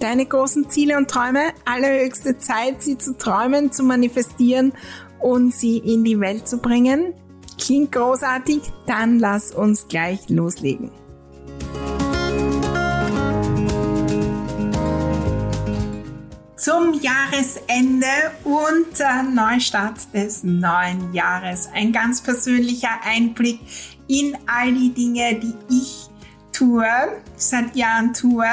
deine großen Ziele und Träume, allerhöchste Zeit, sie zu träumen, zu manifestieren und sie in die Welt zu bringen? Klingt großartig? Dann lass uns gleich loslegen. Zum Jahresende und äh, Neustart des neuen Jahres. Ein ganz persönlicher Einblick in all die Dinge, die ich tue, seit Jahren tue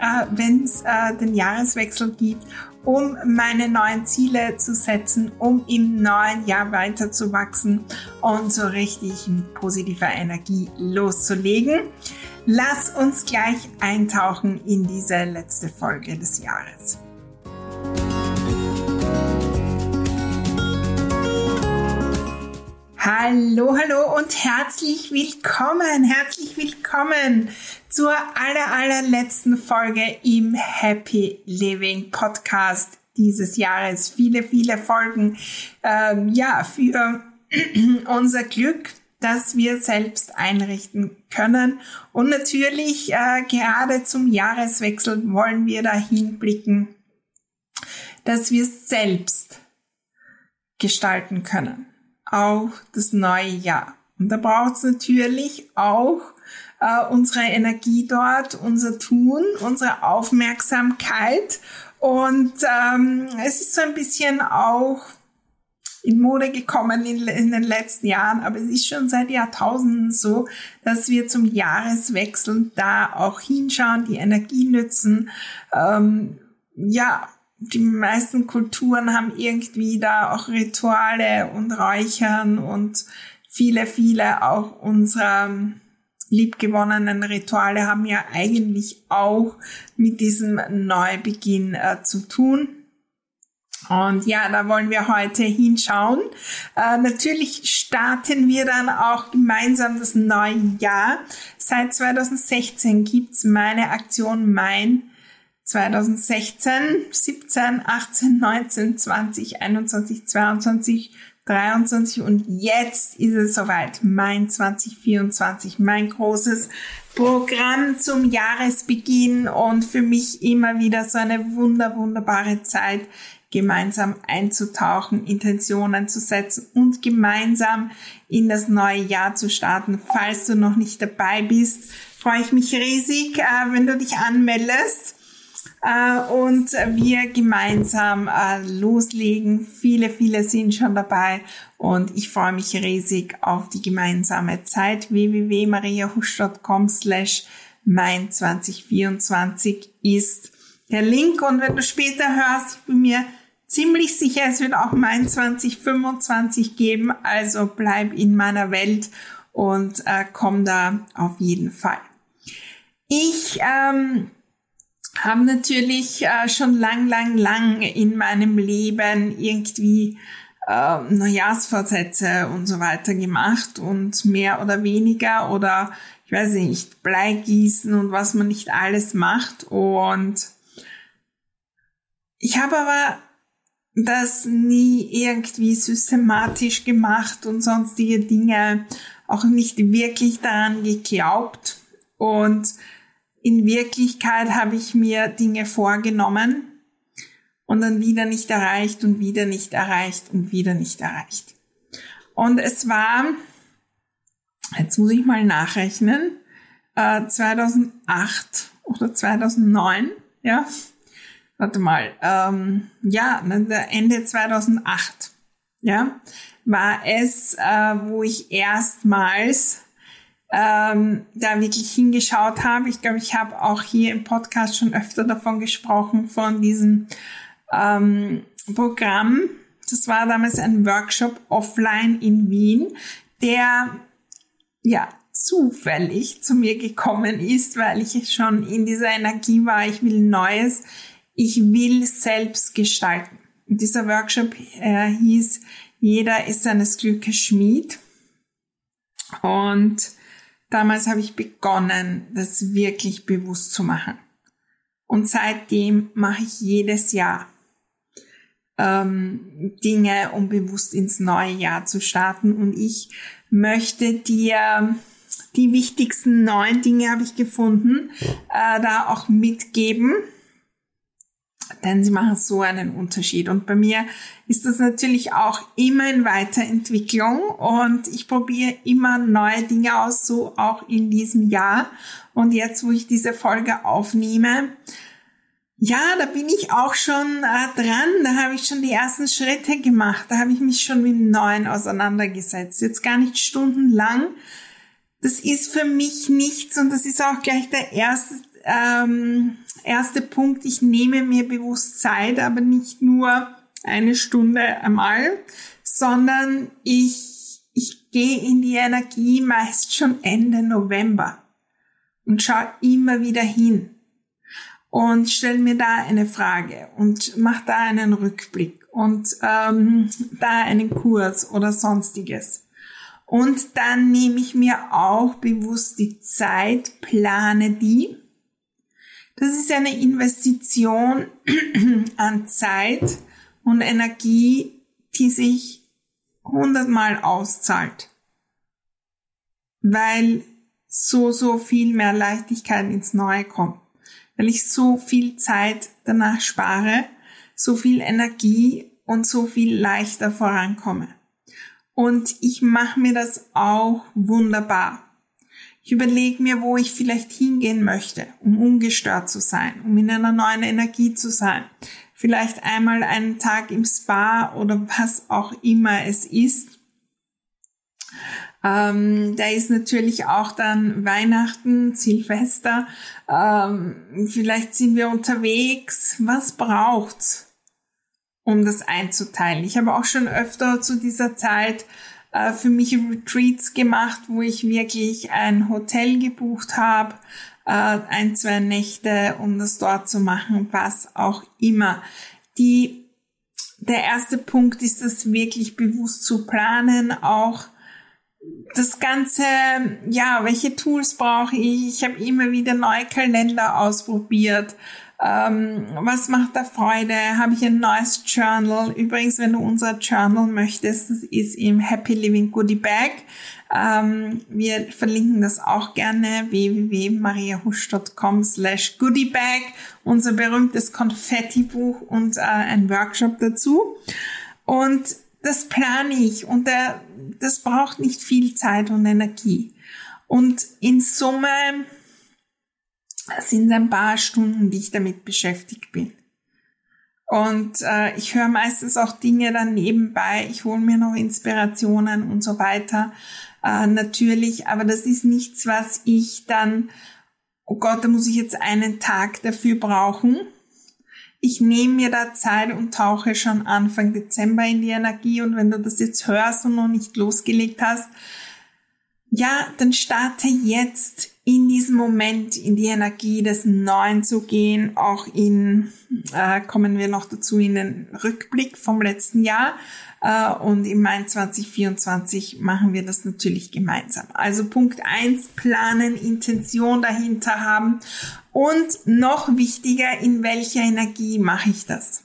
äh, wenn es äh, den Jahreswechsel gibt, um meine neuen Ziele zu setzen, um im neuen Jahr weiter zu wachsen und so richtig mit positiver Energie loszulegen. Lass uns gleich eintauchen in diese letzte Folge des Jahres. Hallo, hallo und herzlich willkommen, herzlich willkommen zur aller, allerletzten Folge im Happy Living Podcast dieses Jahres. Viele, viele Folgen, ähm, ja, für unser Glück, dass wir selbst einrichten können. Und natürlich, äh, gerade zum Jahreswechsel wollen wir dahin blicken, dass wir selbst gestalten können. Auch das neue Jahr. Und da braucht es natürlich auch äh, unsere Energie dort, unser Tun, unsere Aufmerksamkeit. Und ähm, es ist so ein bisschen auch in Mode gekommen in, in, den letzten Jahren, aber es ist schon seit Jahrtausenden so, dass wir zum Jahreswechsel da auch hinschauen, die Energie nützen. Ähm, ja, die meisten Kulturen haben irgendwie da auch Rituale und Räuchern und viele, viele auch unserer liebgewonnenen Rituale haben ja eigentlich auch mit diesem Neubeginn äh, zu tun. Und ja, da wollen wir heute hinschauen. Äh, natürlich starten wir dann auch gemeinsam das neue Jahr. Seit 2016 gibt's meine Aktion Mein 2016, 17, 18, 19, 20, 21, 22 23 und jetzt ist es soweit. Mein 2024, mein großes Programm zum Jahresbeginn und für mich immer wieder so eine wunder, wunderbare Zeit, gemeinsam einzutauchen, Intentionen zu setzen und gemeinsam in das neue Jahr zu starten. Falls du noch nicht dabei bist, freue ich mich riesig, äh, wenn du dich anmeldest äh, und wir gemeinsam äh, loslegen. Viele, viele sind schon dabei und ich freue mich riesig auf die gemeinsame Zeit. www.mariahusch.com slash mein 2024 ist der Link und wenn du später hörst, ich bin mir ziemlich sicher, es wird auch mein 2025 geben, also bleib in meiner Welt und äh, komm da auf jeden Fall. Ich ähm, habe natürlich äh, schon lang, lang, lang in meinem Leben irgendwie äh, Neujahrsvorsätze und so weiter gemacht und mehr oder weniger oder ich weiß nicht, Bleigießen und was man nicht alles macht. Und ich habe aber das nie irgendwie systematisch gemacht und sonstige Dinge, auch nicht wirklich daran geglaubt. Und in Wirklichkeit habe ich mir Dinge vorgenommen und dann wieder nicht erreicht und wieder nicht erreicht und wieder nicht erreicht. Und es war, jetzt muss ich mal nachrechnen, 2008 äh, oder 2009, ja, warte mal, ähm, ja, Ende 2008, ja, war es, äh, wo ich erstmals ähm, da wirklich hingeschaut habe. Ich glaube, ich habe auch hier im Podcast schon öfter davon gesprochen, von diesem ähm, Programm. Das war damals ein Workshop offline in Wien, der ja zufällig zu mir gekommen ist, weil ich schon in dieser Energie war, ich will Neues, ich will selbst gestalten. Und dieser Workshop äh, hieß, jeder ist seines Glückes Schmied. Und damals habe ich begonnen, das wirklich bewusst zu machen. Und seitdem mache ich jedes Jahr ähm, Dinge, um bewusst ins neue Jahr zu starten. Und ich möchte dir die wichtigsten neun Dinge habe ich gefunden, äh, da auch mitgeben. Denn sie machen so einen Unterschied. Und bei mir ist das natürlich auch immer in Weiterentwicklung und ich probiere immer neue Dinge aus, so auch in diesem Jahr. Und jetzt, wo ich diese Folge aufnehme, ja, da bin ich auch schon äh, dran. Da habe ich schon die ersten Schritte gemacht. Da habe ich mich schon mit dem Neuen auseinandergesetzt. Jetzt gar nicht stundenlang, das ist für mich nichts und das ist auch gleich der erste, ähm, erste Punkt. Ich nehme mir bewusst Zeit, aber nicht nur eine Stunde einmal, sondern ich, ich gehe in die Energie meist schon Ende November und schaue immer wieder hin und stelle mir da eine Frage und mache da einen Rückblick und ähm, da einen Kurs oder sonstiges. Und dann nehme ich mir auch bewusst die Zeit, plane die. Das ist eine Investition an Zeit und Energie, die sich hundertmal auszahlt. Weil so, so viel mehr Leichtigkeit ins Neue kommt. Weil ich so viel Zeit danach spare, so viel Energie und so viel leichter vorankomme. Und ich mache mir das auch wunderbar. Ich überlege mir, wo ich vielleicht hingehen möchte, um ungestört zu sein, um in einer neuen Energie zu sein. Vielleicht einmal einen Tag im Spa oder was auch immer es ist. Ähm, da ist natürlich auch dann Weihnachten, Silvester. Ähm, vielleicht sind wir unterwegs. Was braucht's? um das einzuteilen. Ich habe auch schon öfter zu dieser Zeit äh, für mich Retreats gemacht, wo ich wirklich ein Hotel gebucht habe, äh, ein, zwei Nächte, um das dort zu machen, was auch immer. Die, der erste Punkt ist das wirklich bewusst zu planen, auch das Ganze, ja, welche Tools brauche ich? Ich habe immer wieder neue Kalender ausprobiert. Ähm, was macht da Freude? Habe ich ein neues Journal? Übrigens, wenn du unser Journal möchtest, das ist im Happy Living Goodie Bag. Ähm, wir verlinken das auch gerne www.mariahusch.com slash goodiebag, unser berühmtes Konfetti-Buch und äh, ein Workshop dazu. Und das plane ich und der, das braucht nicht viel Zeit und Energie. Und in Summe sind ein paar Stunden, die ich damit beschäftigt bin. Und äh, ich höre meistens auch Dinge dann nebenbei, ich hole mir noch Inspirationen und so weiter. Äh, natürlich, aber das ist nichts, was ich dann, oh Gott, da muss ich jetzt einen Tag dafür brauchen. Ich nehme mir da Zeit und tauche schon Anfang Dezember in die Energie. Und wenn du das jetzt hörst und noch nicht losgelegt hast, ja, dann starte jetzt in diesem Moment in die Energie des Neuen zu gehen, auch in, äh, kommen wir noch dazu in den Rückblick vom letzten Jahr. Äh, und im Mai 2024 machen wir das natürlich gemeinsam. Also Punkt eins planen, Intention dahinter haben und noch wichtiger, in welcher Energie mache ich das?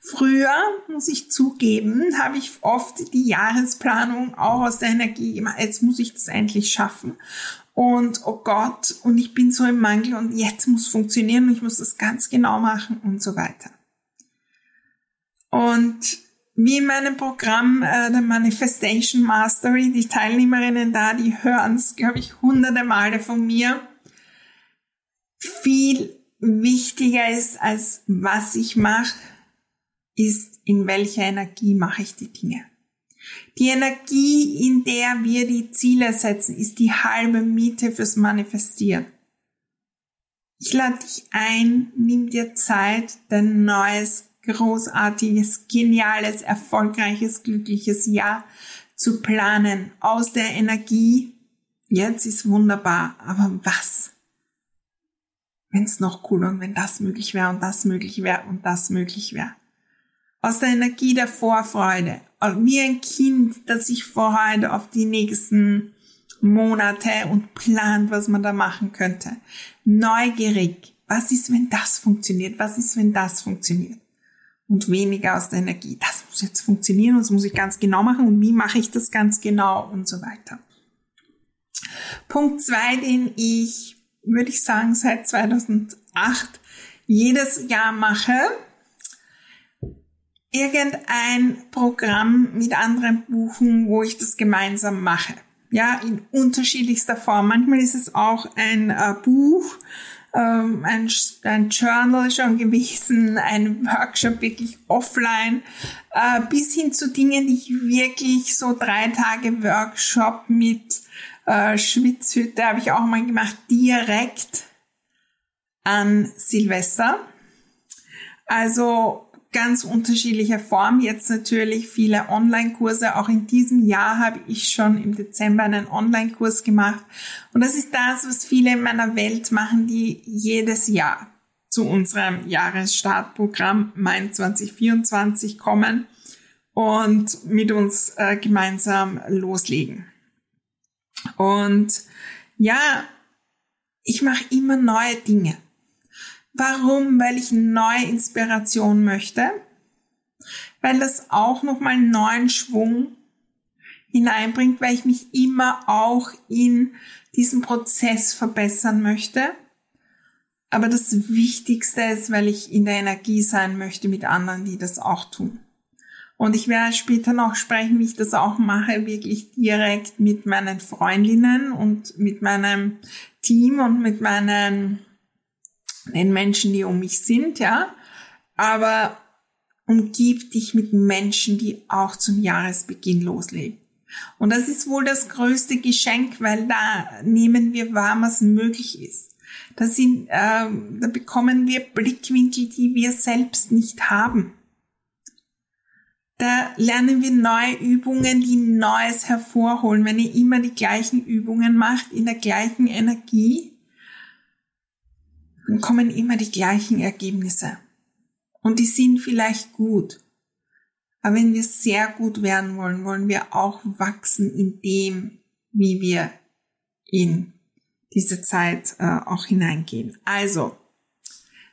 Früher, muss ich zugeben, habe ich oft die Jahresplanung auch aus der Energie immer, jetzt muss ich das endlich schaffen und oh Gott, und ich bin so im Mangel und jetzt muss funktionieren und ich muss das ganz genau machen und so weiter. Und wie in meinem Programm äh, der Manifestation Mastery, die Teilnehmerinnen da, die hören es, glaube ich, hunderte Male von mir. Viel wichtiger ist als was ich mache, ist in welcher Energie mache ich die Dinge. Die Energie, in der wir die Ziele setzen, ist die halbe Miete fürs Manifestieren. Ich lade dich ein, nimm dir Zeit, dein neues, großartiges, geniales, erfolgreiches, glückliches Jahr zu planen aus der Energie. Jetzt ist wunderbar, aber was? Wenn es noch cool und wenn das möglich wäre und das möglich wäre und das möglich wäre. Aus der Energie der Vorfreude, wie ein Kind, das sich freut auf die nächsten Monate und plant, was man da machen könnte. Neugierig. Was ist, wenn das funktioniert? Was ist, wenn das funktioniert? Und weniger aus der Energie. Das muss jetzt funktionieren und das muss ich ganz genau machen und wie mache ich das ganz genau und so weiter. Punkt zwei, den ich, würde ich sagen, seit 2008 jedes Jahr mache, irgendein Programm mit anderen buchen, wo ich das gemeinsam mache. Ja, in unterschiedlichster Form. Manchmal ist es auch ein äh, Buch, ähm, ein, ein Journal schon gewesen, ein Workshop wirklich offline, äh, bis hin zu Dingen, die ich wirklich so drei Tage Workshop mit äh, Schwitzhütte habe ich auch mal gemacht, direkt an Silvester. Also ganz unterschiedlicher Form. Jetzt natürlich viele Online-Kurse. Auch in diesem Jahr habe ich schon im Dezember einen Online-Kurs gemacht. Und das ist das, was viele in meiner Welt machen, die jedes Jahr zu unserem Jahresstartprogramm Mein 2024 kommen und mit uns äh, gemeinsam loslegen. Und ja, ich mache immer neue Dinge. Warum? Weil ich neue Inspiration möchte, weil das auch nochmal neuen Schwung hineinbringt, weil ich mich immer auch in diesem Prozess verbessern möchte. Aber das Wichtigste ist, weil ich in der Energie sein möchte mit anderen, die das auch tun. Und ich werde später noch sprechen, wie ich das auch mache, wirklich direkt mit meinen Freundinnen und mit meinem Team und mit meinen den Menschen, die um mich sind, ja, aber umgib dich mit Menschen, die auch zum Jahresbeginn loslegen. Und das ist wohl das größte Geschenk, weil da nehmen wir wahr, was möglich ist. Da, sind, äh, da bekommen wir Blickwinkel, die wir selbst nicht haben. Da lernen wir neue Übungen, die Neues hervorholen. Wenn ihr immer die gleichen Übungen macht, in der gleichen Energie, dann kommen immer die gleichen Ergebnisse. Und die sind vielleicht gut. Aber wenn wir sehr gut werden wollen, wollen wir auch wachsen in dem, wie wir in diese Zeit äh, auch hineingehen. Also,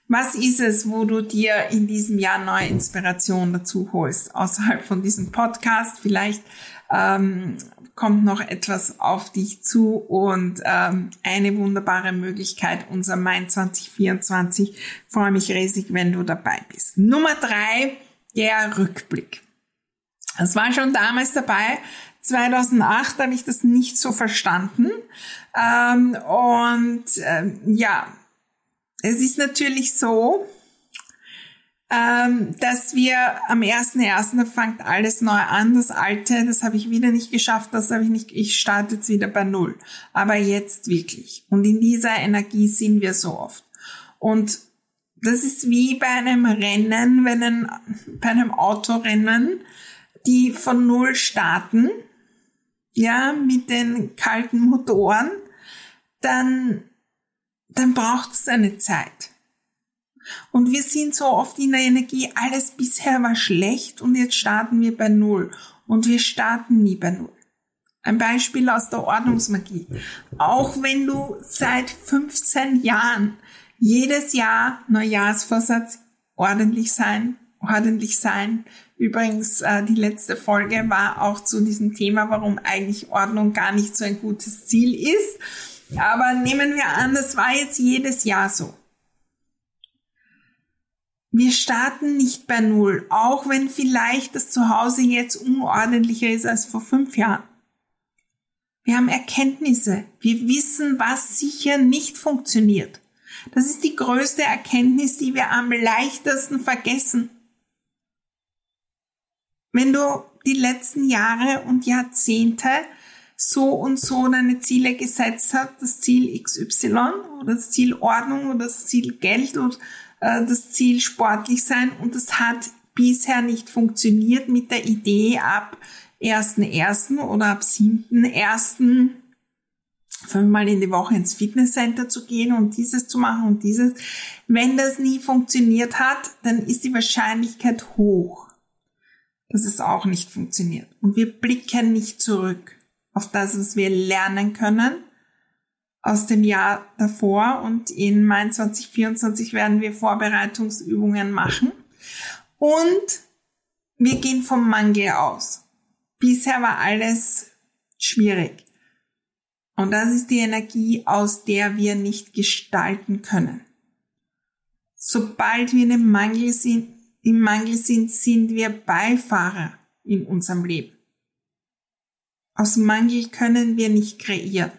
was ist es, wo du dir in diesem Jahr neue Inspiration dazu holst, außerhalb von diesem Podcast? Vielleicht ähm, kommt noch etwas auf dich zu und ähm, eine wunderbare Möglichkeit, unser Mai 2024. Ich freue mich riesig, wenn du dabei bist. Nummer drei, der Rückblick. Das war schon damals dabei. 2008 habe ich das nicht so verstanden. Ähm, und ähm, ja, es ist natürlich so, ähm, dass wir am 1.1. fängt alles neu an. Das Alte, das habe ich wieder nicht geschafft, das habe ich nicht, ich starte jetzt wieder bei Null. Aber jetzt wirklich. Und in dieser Energie sind wir so oft. Und das ist wie bei einem Rennen, wenn ein, bei einem Autorennen, die von Null starten, ja, mit den kalten Motoren, dann, dann braucht es eine Zeit. Und wir sind so oft in der Energie, alles bisher war schlecht und jetzt starten wir bei Null. Und wir starten nie bei Null. Ein Beispiel aus der Ordnungsmagie. Auch wenn du seit 15 Jahren jedes Jahr Neujahrsvorsatz ordentlich sein, ordentlich sein. Übrigens, äh, die letzte Folge war auch zu diesem Thema, warum eigentlich Ordnung gar nicht so ein gutes Ziel ist. Aber nehmen wir an, das war jetzt jedes Jahr so. Wir starten nicht bei Null, auch wenn vielleicht das Zuhause jetzt unordentlicher ist als vor fünf Jahren. Wir haben Erkenntnisse. Wir wissen, was sicher nicht funktioniert. Das ist die größte Erkenntnis, die wir am leichtesten vergessen. Wenn du die letzten Jahre und Jahrzehnte so und so deine Ziele gesetzt hast, das Ziel XY oder das Ziel Ordnung oder das Ziel Geld oder das Ziel sportlich sein und das hat bisher nicht funktioniert mit der Idee ab 1.1. oder ab 7.1. fünfmal in die Woche ins Fitnesscenter zu gehen und dieses zu machen und dieses. Wenn das nie funktioniert hat, dann ist die Wahrscheinlichkeit hoch, dass es auch nicht funktioniert. Und wir blicken nicht zurück auf das, was wir lernen können aus dem Jahr davor und in Mai 2024 werden wir Vorbereitungsübungen machen und wir gehen vom Mangel aus. Bisher war alles schwierig. Und das ist die Energie, aus der wir nicht gestalten können. Sobald wir im Mangel sind, im Mangel sind, sind wir Beifahrer in unserem Leben. Aus Mangel können wir nicht kreieren.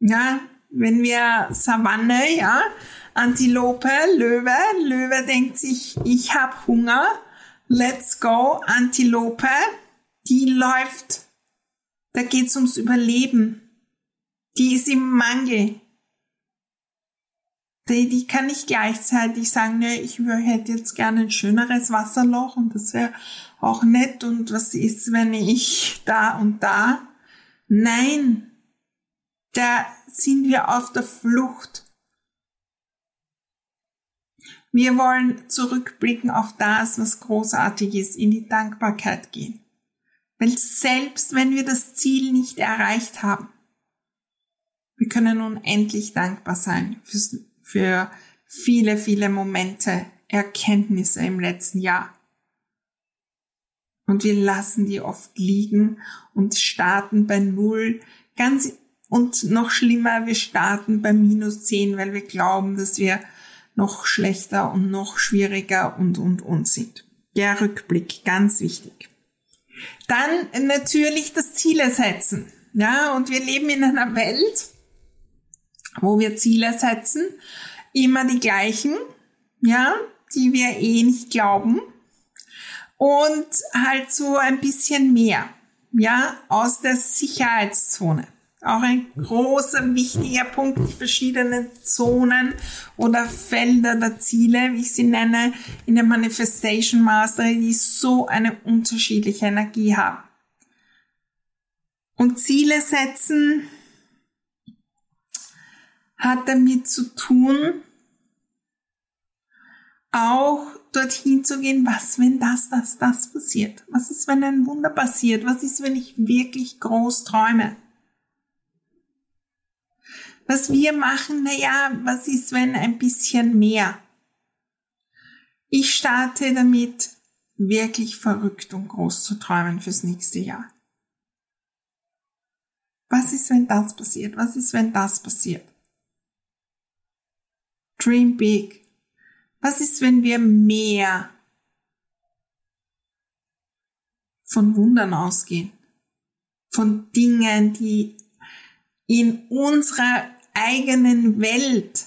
Ja, wenn wir Savanne, ja, Antilope, Löwe, Löwe denkt sich, ich habe Hunger, let's go, Antilope, die läuft, da geht's ums Überleben, die ist im Mangel. Die, die kann nicht gleichzeitig sagen, ne, ich hätte jetzt gerne ein schöneres Wasserloch und das wäre auch nett und was ist, wenn ich da und da. Nein, da sind wir auf der Flucht. Wir wollen zurückblicken auf das, was großartig ist, in die Dankbarkeit gehen. Weil selbst wenn wir das Ziel nicht erreicht haben, wir können unendlich dankbar sein für, viele, viele Momente, Erkenntnisse im letzten Jahr. Und wir lassen die oft liegen und starten bei Null, ganz und noch schlimmer, wir starten bei minus 10, weil wir glauben, dass wir noch schlechter und noch schwieriger und, und, und sind. Der Rückblick, ganz wichtig. Dann natürlich das Ziele setzen. Ja, und wir leben in einer Welt, wo wir Ziele setzen, immer die gleichen, ja, die wir eh nicht glauben. Und halt so ein bisschen mehr, ja, aus der Sicherheitszone. Auch ein großer, wichtiger Punkt, die verschiedenen Zonen oder Felder der Ziele, wie ich sie nenne, in der Manifestation Mastery, die so eine unterschiedliche Energie haben. Und Ziele setzen hat damit zu tun, auch dorthin zu gehen, was, wenn das, das, das passiert? Was ist, wenn ein Wunder passiert? Was ist, wenn ich wirklich groß träume? Was wir machen, na ja, was ist, wenn ein bisschen mehr? Ich starte damit, wirklich verrückt und groß zu träumen fürs nächste Jahr. Was ist, wenn das passiert? Was ist, wenn das passiert? Dream big. Was ist, wenn wir mehr von Wundern ausgehen? Von Dingen, die in unserer eigenen Welt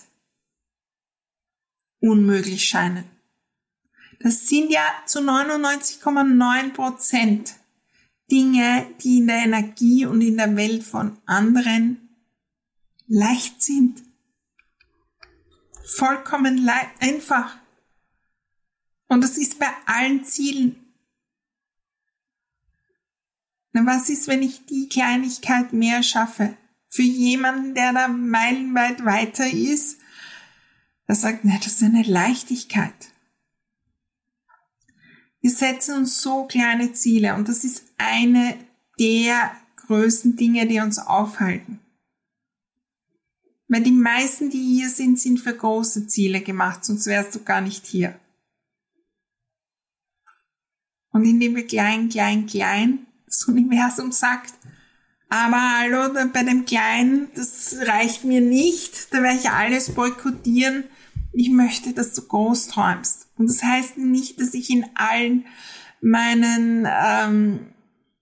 unmöglich scheinen. Das sind ja zu 99,9 Prozent Dinge, die in der Energie und in der Welt von anderen leicht sind. Vollkommen einfach. Und das ist bei allen Zielen. Na, was ist, wenn ich die Kleinigkeit mehr schaffe? Für jemanden, der da meilenweit weiter ist, der sagt, ne, das ist eine Leichtigkeit. Wir setzen uns so kleine Ziele und das ist eine der größten Dinge, die uns aufhalten. Weil die meisten, die hier sind, sind für große Ziele gemacht, sonst wärst du gar nicht hier. Und indem wir klein, klein, klein, das Universum sagt, aber hallo, bei dem Kleinen, das reicht mir nicht. Da werde ich alles boykottieren. Ich möchte, dass du groß träumst. Und das heißt nicht, dass ich in allen meinen ähm,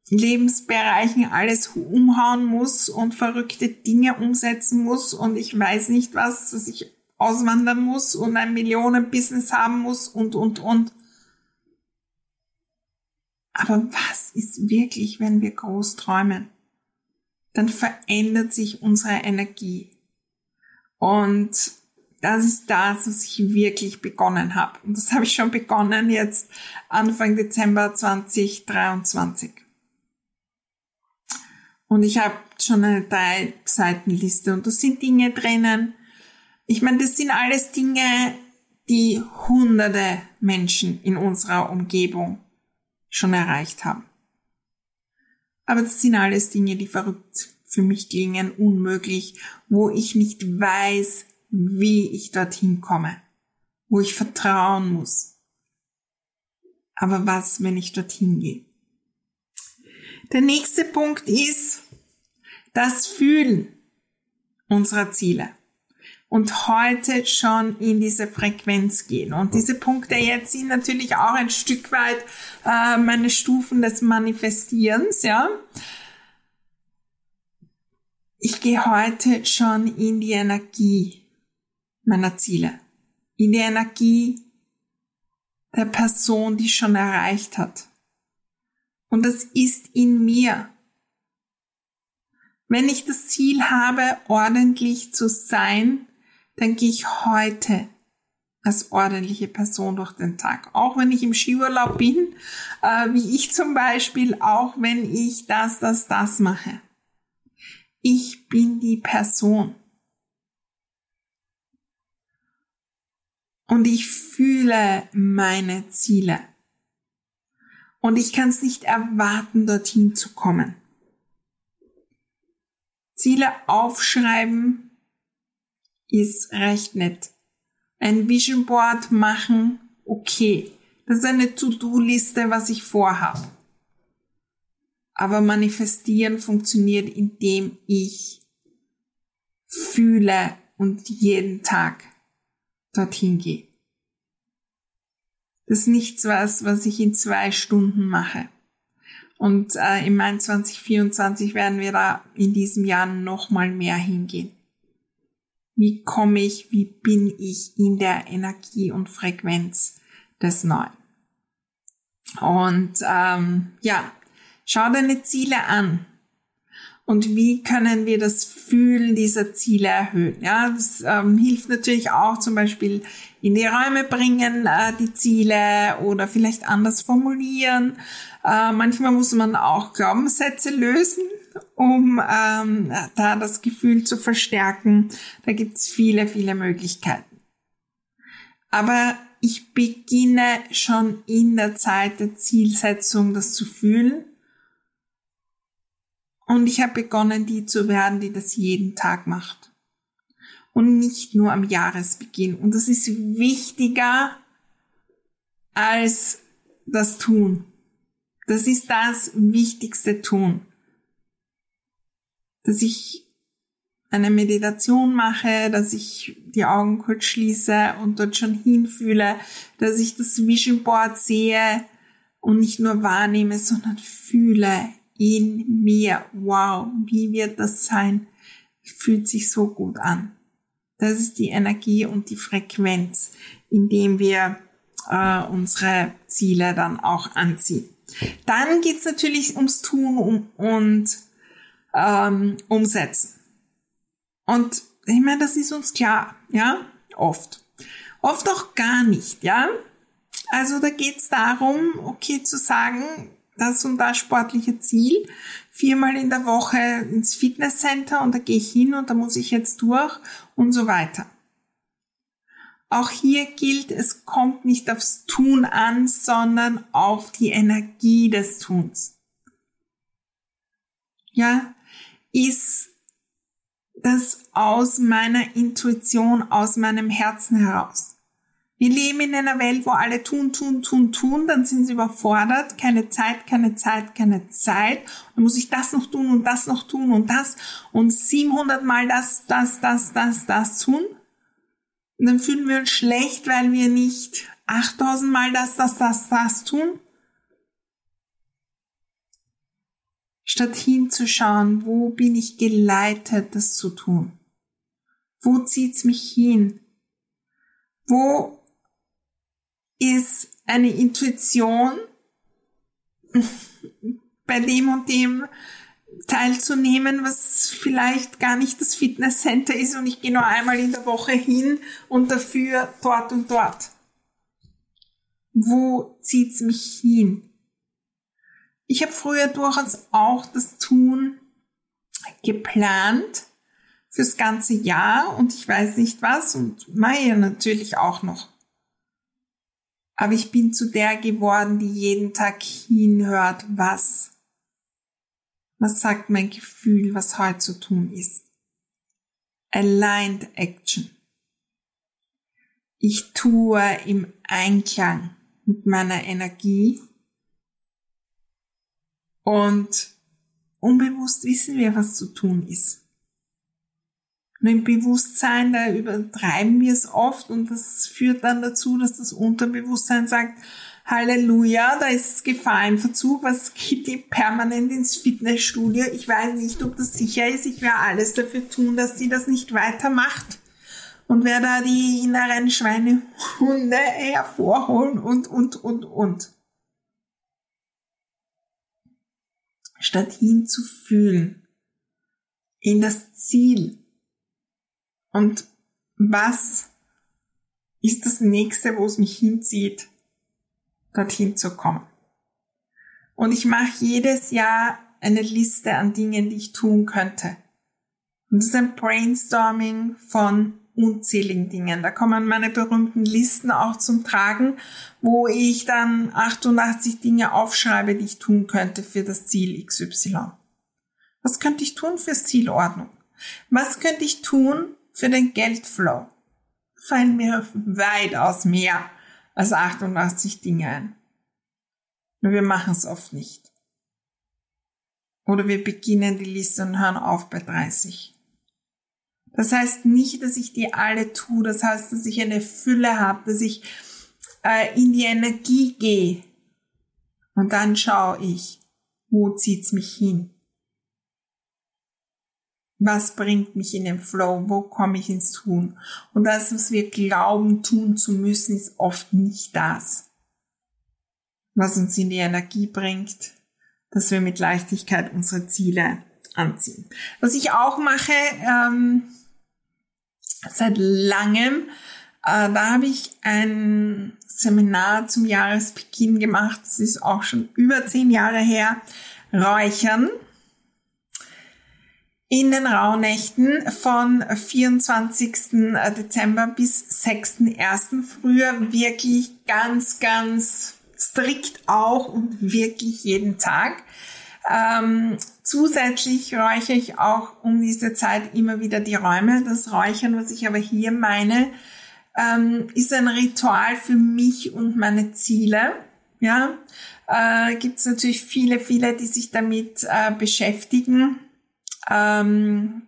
Lebensbereichen alles umhauen muss und verrückte Dinge umsetzen muss und ich weiß nicht was, dass ich auswandern muss und ein Millionen-Business haben muss und, und, und. Aber was ist wirklich, wenn wir groß träumen? Dann verändert sich unsere Energie. Und das ist das, was ich wirklich begonnen habe. Und das habe ich schon begonnen jetzt Anfang Dezember 2023. Und ich habe schon eine drei Seitenliste und da sind Dinge drinnen. Ich meine, das sind alles Dinge, die hunderte Menschen in unserer Umgebung schon erreicht haben. Aber das sind alles Dinge, die verrückt für mich klingen, unmöglich, wo ich nicht weiß, wie ich dorthin komme, wo ich vertrauen muss. Aber was, wenn ich dorthin gehe? Der nächste Punkt ist das Fühlen unserer Ziele. Und heute schon in diese Frequenz gehen. Und diese Punkte jetzt sind natürlich auch ein Stück weit äh, meine Stufen des Manifestierens, ja. Ich gehe heute schon in die Energie meiner Ziele, in die Energie der Person, die schon erreicht hat. Und das ist in mir. Wenn ich das Ziel habe, ordentlich zu sein, dann gehe ich heute als ordentliche Person durch den Tag. Auch wenn ich im Skiurlaub bin, äh, wie ich zum Beispiel, auch wenn ich das, das, das mache. Ich bin die Person. Und ich fühle meine Ziele. Und ich kann es nicht erwarten, dorthin zu kommen. Ziele aufschreiben ist recht nett. Ein Vision Board machen, okay. Das ist eine To-Do-Liste, was ich vorhabe. Aber manifestieren funktioniert, indem ich fühle und jeden Tag dorthin gehe. Das ist nichts was, was ich in zwei Stunden mache. Und äh, im Mai 2024 werden wir da in diesem Jahr noch mal mehr hingehen. Wie komme ich, wie bin ich in der Energie und Frequenz des Neuen? Und ähm, ja, schau deine Ziele an. Und wie können wir das Fühlen dieser Ziele erhöhen? Ja, das ähm, hilft natürlich auch zum Beispiel in die Räume bringen, äh, die Ziele oder vielleicht anders formulieren. Äh, manchmal muss man auch Glaubenssätze lösen, um ähm, da das Gefühl zu verstärken. Da gibt's viele, viele Möglichkeiten. Aber ich beginne schon in der Zeit der Zielsetzung das zu fühlen. Und ich habe begonnen, die zu werden, die das jeden Tag macht. Und nicht nur am Jahresbeginn. Und das ist wichtiger als das Tun. Das ist das wichtigste Tun. Dass ich eine Meditation mache, dass ich die Augen kurz schließe und dort schon hinfühle, dass ich das Vision Board sehe und nicht nur wahrnehme, sondern fühle in mir. Wow, wie wird das sein? Fühlt sich so gut an. Das ist die Energie und die Frequenz, indem wir äh, unsere Ziele dann auch anziehen. Dann geht's natürlich ums Tun und ähm, Umsetzen. Und ich meine, das ist uns klar, ja, oft. Oft auch gar nicht, ja. Also da geht's darum, okay, zu sagen, das und das sportliche Ziel, viermal in der Woche ins Fitnesscenter und da gehe ich hin und da muss ich jetzt durch und so weiter. Auch hier gilt, es kommt nicht aufs Tun an, sondern auf die Energie des Tuns. Ja, ist das aus meiner Intuition, aus meinem Herzen heraus. Wir leben in einer Welt, wo alle tun, tun, tun, tun, dann sind sie überfordert, keine Zeit, keine Zeit, keine Zeit. Dann muss ich das noch tun und das noch tun und das und 700 mal das, das, das, das, das tun. Und dann fühlen wir uns schlecht, weil wir nicht 8000 Mal das, das, das, das tun. Statt hinzuschauen, wo bin ich geleitet, das zu tun? Wo zieht's mich hin? Wo ist eine Intuition, bei dem und dem teilzunehmen, was vielleicht gar nicht das Fitnesscenter ist und ich gehe nur einmal in der Woche hin und dafür dort und dort. Wo zieht's mich hin? Ich habe früher durchaus auch das Tun geplant fürs ganze Jahr und ich weiß nicht was und Maya natürlich auch noch. Aber ich bin zu der geworden, die jeden Tag hinhört, was. Was sagt mein Gefühl, was heute zu tun ist? Aligned Action. Ich tue im Einklang mit meiner Energie und unbewusst wissen wir, was zu tun ist. Und im Bewusstsein, da übertreiben wir es oft und das führt dann dazu, dass das Unterbewusstsein sagt, Halleluja, da ist im Verzug, was geht die permanent ins Fitnessstudio? Ich weiß nicht, ob das sicher ist. Ich werde alles dafür tun, dass sie das nicht weitermacht. Und werde da die inneren Schweinehunde hervorholen und, und, und, und. Statt hinzufühlen in das Ziel, und was ist das nächste, wo es mich hinzieht, dorthin zu kommen? Und ich mache jedes Jahr eine Liste an Dingen, die ich tun könnte. Und das ist ein Brainstorming von unzähligen Dingen. Da kommen meine berühmten Listen auch zum Tragen, wo ich dann 88 Dinge aufschreibe, die ich tun könnte für das Ziel XY. Was könnte ich tun fürs Zielordnung? Was könnte ich tun, für den Geldflow fallen mir weitaus mehr als 88 Dinge ein. Nur wir machen es oft nicht. Oder wir beginnen die Liste und hören auf bei 30. Das heißt nicht, dass ich die alle tue, das heißt, dass ich eine Fülle habe, dass ich äh, in die Energie gehe. Und dann schaue ich, wo zieht's mich hin? was bringt mich in den Flow, wo komme ich ins Tun. Und das, was wir glauben tun zu müssen, ist oft nicht das, was uns in die Energie bringt, dass wir mit Leichtigkeit unsere Ziele anziehen. Was ich auch mache, ähm, seit langem, äh, da habe ich ein Seminar zum Jahresbeginn gemacht, das ist auch schon über zehn Jahre her, Räuchern in den Rauhnächten von 24. Dezember bis 6.1. früher wirklich ganz, ganz strikt auch und wirklich jeden Tag. Ähm, zusätzlich räuchere ich auch um diese Zeit immer wieder die Räume. Das Räuchern, was ich aber hier meine, ähm, ist ein Ritual für mich und meine Ziele. Ja, äh, gibt es natürlich viele, viele, die sich damit äh, beschäftigen ähm,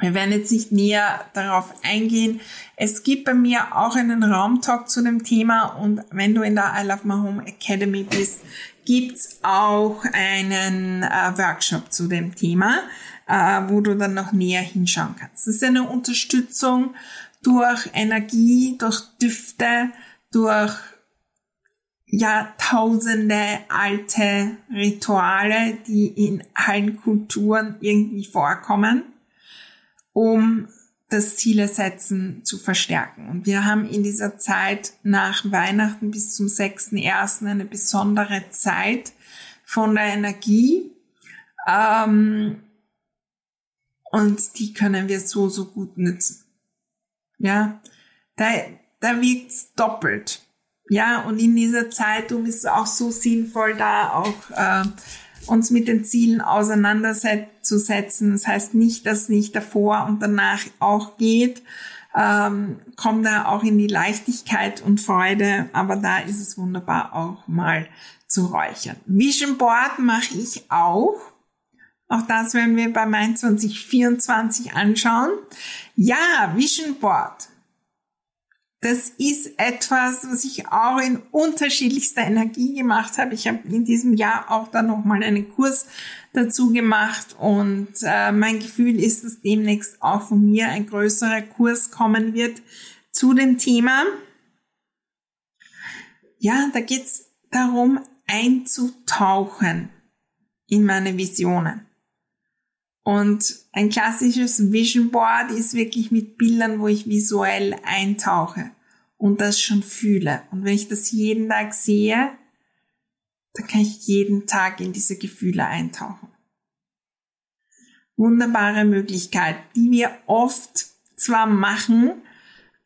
wir werden jetzt nicht näher darauf eingehen. Es gibt bei mir auch einen Raumtalk zu dem Thema und wenn du in der I Love My Home Academy bist, gibt's auch einen äh, Workshop zu dem Thema, äh, wo du dann noch näher hinschauen kannst. Das ist eine Unterstützung durch Energie, durch Düfte, durch Jahrtausende alte Rituale, die in allen Kulturen irgendwie vorkommen, um das Ziele setzen zu verstärken. Und wir haben in dieser Zeit nach Weihnachten bis zum 6.1. eine besondere Zeit von der Energie. Ähm, und die können wir so, so gut nutzen. Ja, da, da wirkt's doppelt ja, und in dieser Zeitung ist es auch so sinnvoll, da auch äh, uns mit den Zielen auseinanderzusetzen. Das heißt nicht, dass nicht davor und danach auch geht. Ähm, kommt da auch in die Leichtigkeit und Freude, aber da ist es wunderbar auch mal zu räuchern. Vision Board mache ich auch. Auch das werden wir bei Mein 2024 anschauen. Ja, Vision Board das ist etwas, was ich auch in unterschiedlichster Energie gemacht habe. Ich habe in diesem Jahr auch dann nochmal einen Kurs dazu gemacht und äh, mein Gefühl ist, dass demnächst auch von mir ein größerer Kurs kommen wird zu dem Thema. Ja, da geht's darum, einzutauchen in meine Visionen. Und ein klassisches Vision Board ist wirklich mit Bildern, wo ich visuell eintauche und das schon fühle. Und wenn ich das jeden Tag sehe, dann kann ich jeden Tag in diese Gefühle eintauchen. Wunderbare Möglichkeit, die wir oft zwar machen,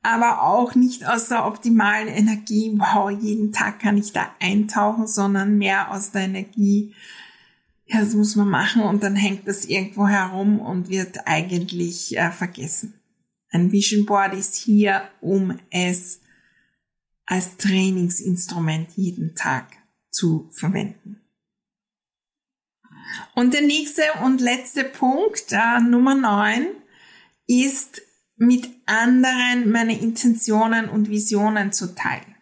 aber auch nicht aus der optimalen Energie, wow, jeden Tag kann ich da eintauchen, sondern mehr aus der Energie, ja, das muss man machen und dann hängt das irgendwo herum und wird eigentlich äh, vergessen. Ein Vision Board ist hier, um es als Trainingsinstrument jeden Tag zu verwenden. Und der nächste und letzte Punkt, äh, Nummer neun, ist mit anderen meine Intentionen und Visionen zu teilen.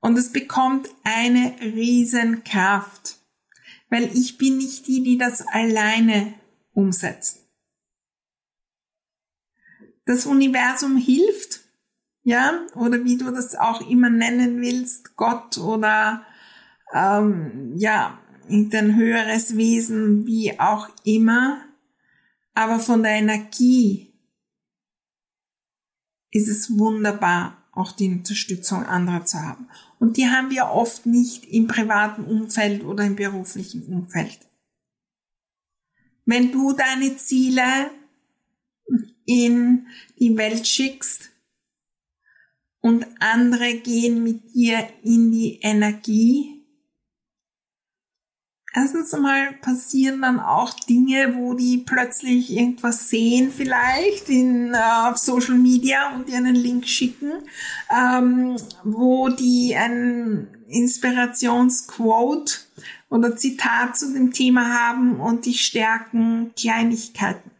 Und es bekommt eine Riesenkraft weil ich bin nicht die, die das alleine umsetzt. Das Universum hilft, ja, oder wie du das auch immer nennen willst, Gott oder ähm, ja, irgendein höheres Wesen, wie auch immer, aber von der Energie ist es wunderbar, auch die Unterstützung anderer zu haben. Und die haben wir oft nicht im privaten Umfeld oder im beruflichen Umfeld. Wenn du deine Ziele in die Welt schickst und andere gehen mit dir in die Energie, Erstens einmal passieren dann auch Dinge, wo die plötzlich irgendwas sehen vielleicht in, äh, auf Social Media und dir einen Link schicken, ähm, wo die ein Inspirationsquote oder Zitat zu dem Thema haben und die stärken Kleinigkeiten.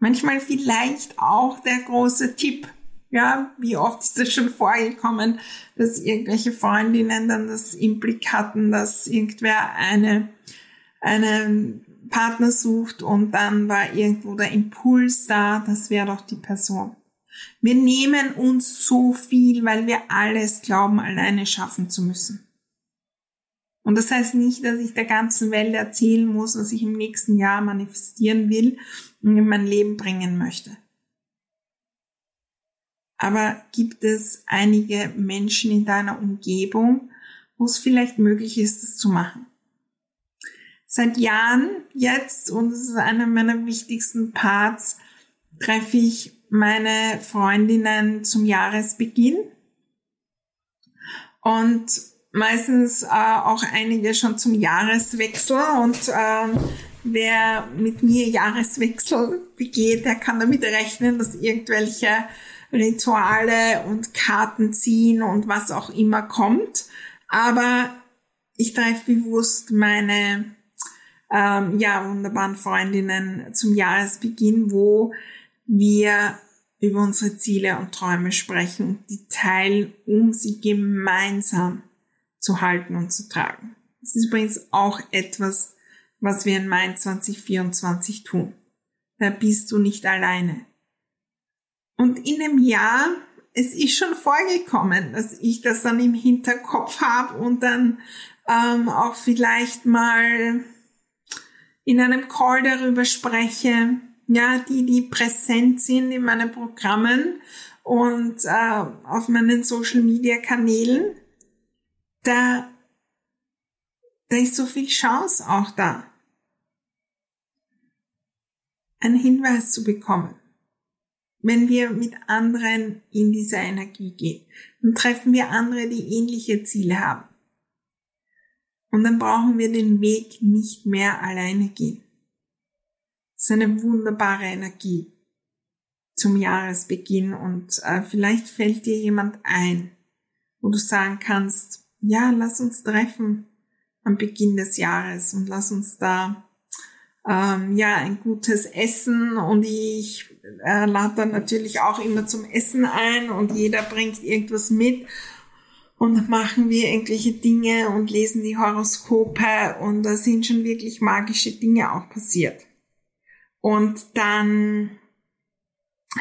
Manchmal vielleicht auch der große Tipp ja, wie oft ist das schon vorgekommen, dass irgendwelche Freundinnen dann das im hatten, dass irgendwer eine, einen Partner sucht und dann war irgendwo der Impuls da, das wäre doch die Person. Wir nehmen uns so viel, weil wir alles glauben, alleine schaffen zu müssen. Und das heißt nicht, dass ich der ganzen Welt erzählen muss, was ich im nächsten Jahr manifestieren will und in mein Leben bringen möchte. Aber gibt es einige Menschen in deiner Umgebung, wo es vielleicht möglich ist, das zu machen? Seit Jahren jetzt, und es ist einer meiner wichtigsten Parts, treffe ich meine Freundinnen zum Jahresbeginn. Und meistens äh, auch einige schon zum Jahreswechsel. Und äh, wer mit mir Jahreswechsel begeht, der kann damit rechnen, dass irgendwelche Rituale und Karten ziehen und was auch immer kommt. Aber ich treffe bewusst meine ähm, ja, wunderbaren Freundinnen zum Jahresbeginn, wo wir über unsere Ziele und Träume sprechen und die teilen, um sie gemeinsam zu halten und zu tragen. Das ist übrigens auch etwas, was wir in Mai 2024 tun. Da bist du nicht alleine. Und in dem Jahr, es ist schon vorgekommen, dass ich das dann im Hinterkopf habe und dann ähm, auch vielleicht mal in einem Call darüber spreche, ja, die, die präsent sind in meinen Programmen und äh, auf meinen Social Media Kanälen, da, da ist so viel Chance auch da, einen Hinweis zu bekommen wenn wir mit anderen in dieser Energie gehen. Dann treffen wir andere, die ähnliche Ziele haben. Und dann brauchen wir den Weg nicht mehr alleine gehen. Das ist eine wunderbare Energie zum Jahresbeginn und äh, vielleicht fällt dir jemand ein, wo du sagen kannst, ja, lass uns treffen am Beginn des Jahres und lass uns da ähm, ja ein gutes Essen und ich äh, lade dann natürlich auch immer zum Essen ein und jeder bringt irgendwas mit und machen wir irgendwelche Dinge und lesen die Horoskope und da sind schon wirklich magische Dinge auch passiert. Und dann,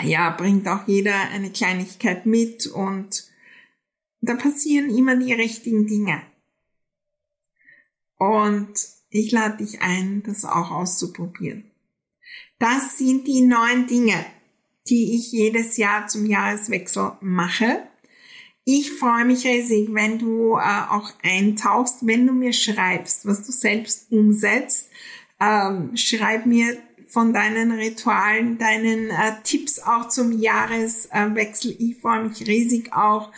ja, bringt auch jeder eine Kleinigkeit mit und da passieren immer die richtigen Dinge. Und ich lade dich ein, das auch auszuprobieren. Das sind die neun Dinge, die ich jedes Jahr zum Jahreswechsel mache. Ich freue mich riesig, wenn du äh, auch eintauchst, wenn du mir schreibst, was du selbst umsetzt. Ähm, schreib mir von deinen Ritualen, deinen äh, Tipps auch zum Jahreswechsel. ich freue mich riesig auch,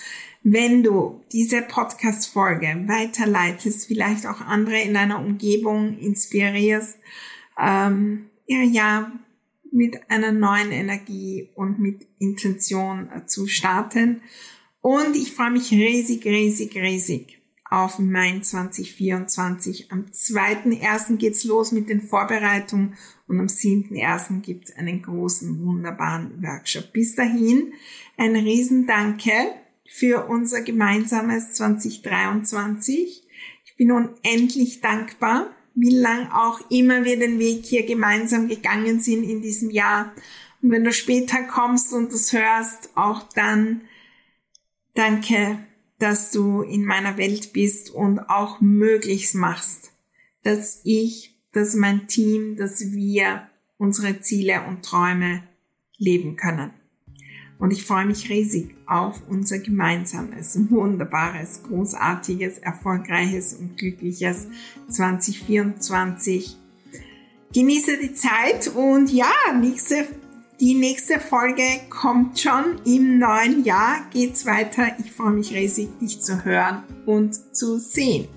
wenn du diese Podcast-Folge weiterleitest, vielleicht auch andere in deiner Umgebung inspirierst, ähm, ja, ja, mit einer neuen Energie und mit Intention äh, zu starten. Und ich freue mich riesig, riesig, riesig auf Mai 2024. Am 2.1. geht's los mit den Vorbereitungen und am 7.1. gibt's einen großen, wunderbaren Workshop. Bis dahin ein Riesendanke für unser gemeinsames 2023. Ich bin unendlich dankbar wie lang auch immer wir den Weg hier gemeinsam gegangen sind in diesem Jahr. Und wenn du später kommst und das hörst, auch dann danke, dass du in meiner Welt bist und auch möglichst machst, dass ich, dass mein Team, dass wir unsere Ziele und Träume leben können. Und ich freue mich riesig auf unser gemeinsames, wunderbares, großartiges, erfolgreiches und glückliches 2024. Genieße die Zeit und ja, nächste, die nächste Folge kommt schon im neuen Jahr. Geht's weiter. Ich freue mich riesig, dich zu hören und zu sehen.